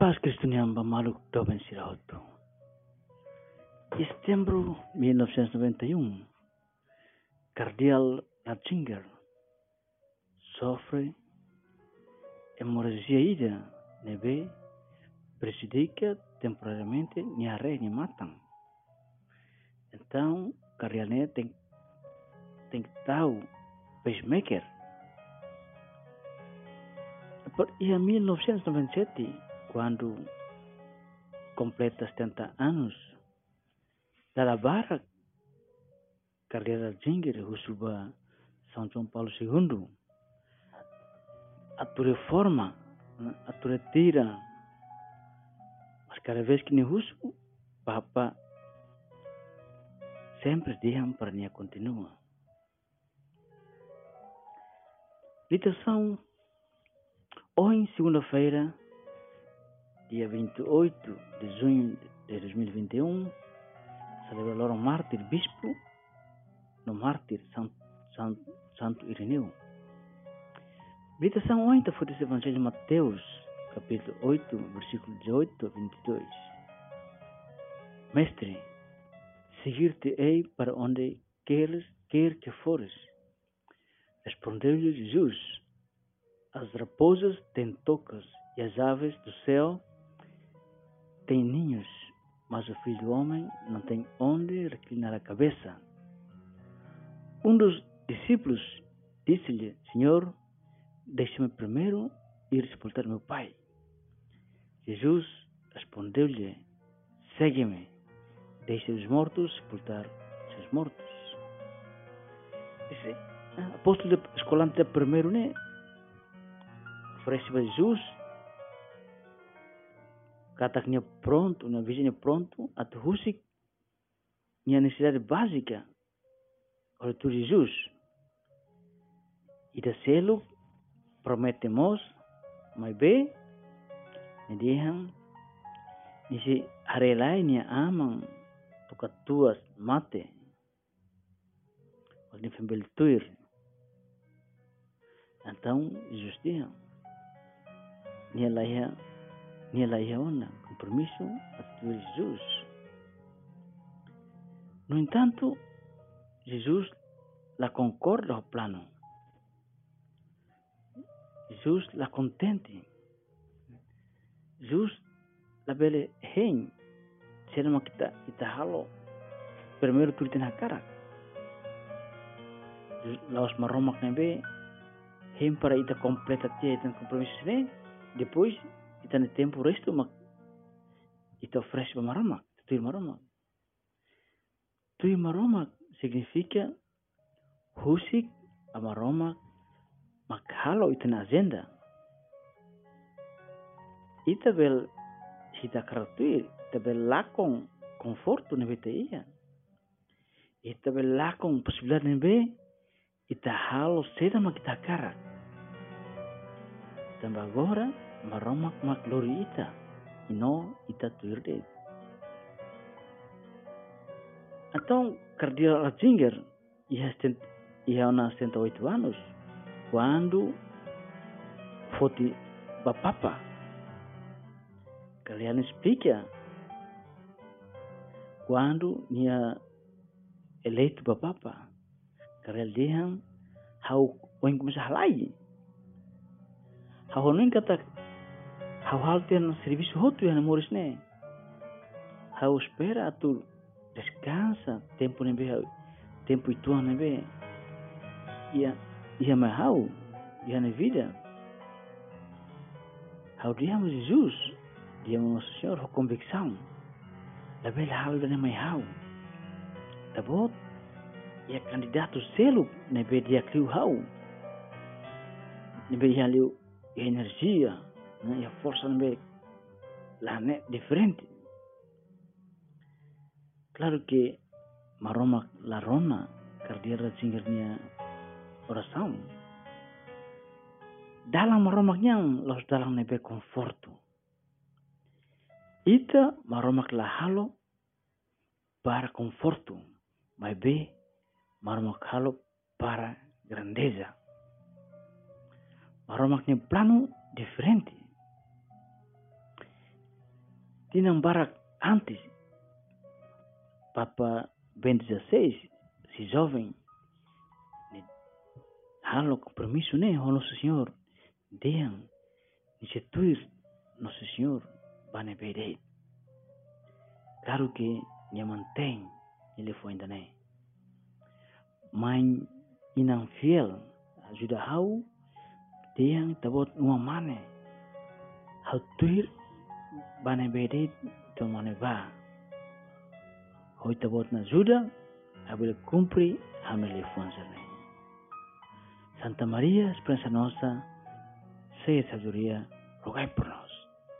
paz cristiana maluco doben sirauto. Em setembro de 1991, Cardeal Ratzinger sofre hemorragia ida nebe prejudica temporariamente niare ni matang. Então, Cardealné tem, tem que tahu pacemaker. E em 1997, quando completa 70 anos, da barra carreira Zinger, Rusuba São João Paulo II, a tua reforma, a tua retira, mas cada vez que Rusu, Papa sempre diam para nia continua. Litação, hoje, segunda-feira, dia 28 de junho de 2021, celebraram o mártir bispo no mártir Santo, Santo, Santo Ireneu. Meditação 8 foi desse Evangelho de Mateus, capítulo 8, versículo 18 a 22. Mestre, seguir-te-ei para onde queres, quer que fores. Respondeu-lhe Jesus, as raposas têm tocas e as aves do céu têm ninhos, mas o filho do homem não tem onde reclinar a cabeça. Um dos discípulos disse-lhe: Senhor, deixe-me primeiro ir sepultar meu pai. Jesus respondeu-lhe: Segue-me, deixe os mortos sepultar seus mortos. Ah, apóstolo escolante primeiro, né? Oferece a Jesus kataknya pronto, na visinya pronto, atau husik minha necessidade básica olha tu Jesus. E da selo prometemos, mas bem, me diham, nisi hari lain ya amang tukat tuas mate. Olha fembel tuir. Então, Jesus diham, nia lahia nila iaona compromisso a Jesus. No entanto, Jesus la concorda ao plano. Jesus la contente. Jesus la bele hen. Será kita kita halo. Primeiro tu na cara. Laos maromak nebe. Hem para ita completa tia ita compromisso ne. Depois ita ne tempo resto mak ita fresh ba marama tu marama tu marama significa husik amaroma makhalo ita na agenda ita bel ita karatu ita bel lakong conforto ne bete ia ita bel lakong possibilidade ne be ita halo seda mak ita karak tambah agora maromak mak lori ita. Ino ita tuirde atau cardio Ratzinger ia stent ia ona 108 anos quando foti bapapa. Kalian explica quando nia eleito bapapa. Kalian dihan hau oin kumasa halai hau noin kata hau halten serviço hotu ya namoris ne hau espera tu descansa tempo nebe tempo itu nebe ia ia mai hau ia na vida. Hau dia mas Jesus dia mas Senhor ho convicção da bela hau da mai hau. Da bot ia candidato selo nebe dia kriu hau. Nebe ia liu energia né? E a força não é lá, né? Diferente. Claro que maroma la rona cardiera singernya oração. Dalam maromaknya los dalam nebe conforto. Ita maromak la halo para conforto. Mas be maromak halo para grandeza. Maromaknya plano diferente. Tinang barak antes. Papa Ben 16, si jovem, halo compromisso né, o nosso Senhor, deem, instituir nosso Senhor, bane bede. Claro que me mantém, ele foi ainda né. Mas inang fiel, ajuda hau, deem tabot uma mane, hau tuir, bane bede, to mane ba. Hoi tabot na ajuda, habile cumpri, hamele fuanzane. Santa María, esperanza nuestra, sea sabiduría, rogai por nosotros.